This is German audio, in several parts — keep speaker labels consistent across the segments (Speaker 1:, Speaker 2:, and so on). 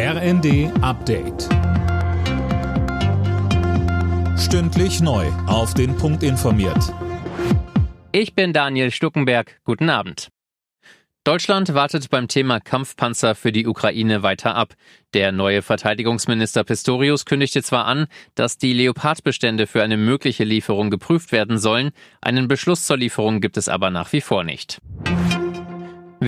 Speaker 1: RND Update. Stündlich neu. Auf den Punkt informiert.
Speaker 2: Ich bin Daniel Stuckenberg. Guten Abend. Deutschland wartet beim Thema Kampfpanzer für die Ukraine weiter ab. Der neue Verteidigungsminister Pistorius kündigte zwar an, dass die Leopardbestände für eine mögliche Lieferung geprüft werden sollen, einen Beschluss zur Lieferung gibt es aber nach wie vor nicht.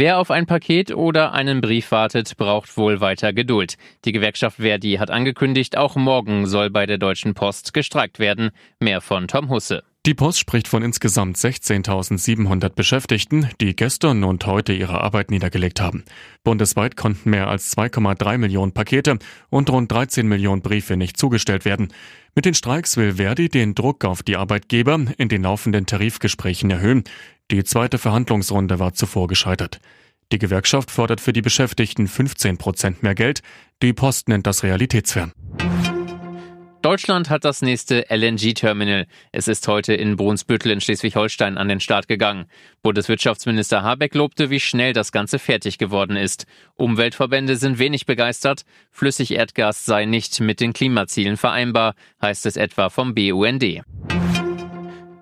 Speaker 2: Wer auf ein Paket oder einen Brief wartet, braucht wohl weiter Geduld. Die Gewerkschaft Verdi hat angekündigt, auch morgen soll bei der Deutschen Post gestreikt werden. Mehr von Tom Husse.
Speaker 3: Die Post spricht von insgesamt 16.700 Beschäftigten, die gestern und heute ihre Arbeit niedergelegt haben. Bundesweit konnten mehr als 2,3 Millionen Pakete und rund 13 Millionen Briefe nicht zugestellt werden. Mit den Streiks will Verdi den Druck auf die Arbeitgeber in den laufenden Tarifgesprächen erhöhen. Die zweite Verhandlungsrunde war zuvor gescheitert. Die Gewerkschaft fordert für die Beschäftigten 15 Prozent mehr Geld. Die Post nennt das realitätsfern.
Speaker 2: Deutschland hat das nächste LNG-Terminal. Es ist heute in Brunsbüttel in Schleswig-Holstein an den Start gegangen. Bundeswirtschaftsminister Habeck lobte, wie schnell das Ganze fertig geworden ist. Umweltverbände sind wenig begeistert. Flüssigerdgas sei nicht mit den Klimazielen vereinbar, heißt es etwa vom BUND.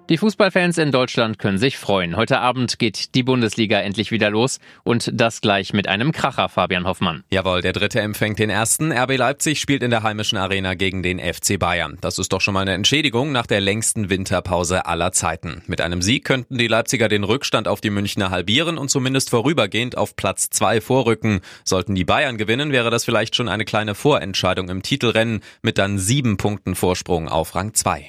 Speaker 2: Die Fußballfans in Deutschland können sich freuen. Heute Abend geht die Bundesliga endlich wieder los und das gleich mit einem Kracher, Fabian Hoffmann.
Speaker 4: Jawohl, der dritte empfängt den ersten. RB Leipzig spielt in der heimischen Arena gegen den FC Bayern. Das ist doch schon mal eine Entschädigung nach der längsten Winterpause aller Zeiten. Mit einem Sieg könnten die Leipziger den Rückstand auf die Münchner halbieren und zumindest vorübergehend auf Platz zwei vorrücken. Sollten die Bayern gewinnen, wäre das vielleicht schon eine kleine Vorentscheidung im Titelrennen mit dann sieben Punkten Vorsprung auf Rang zwei.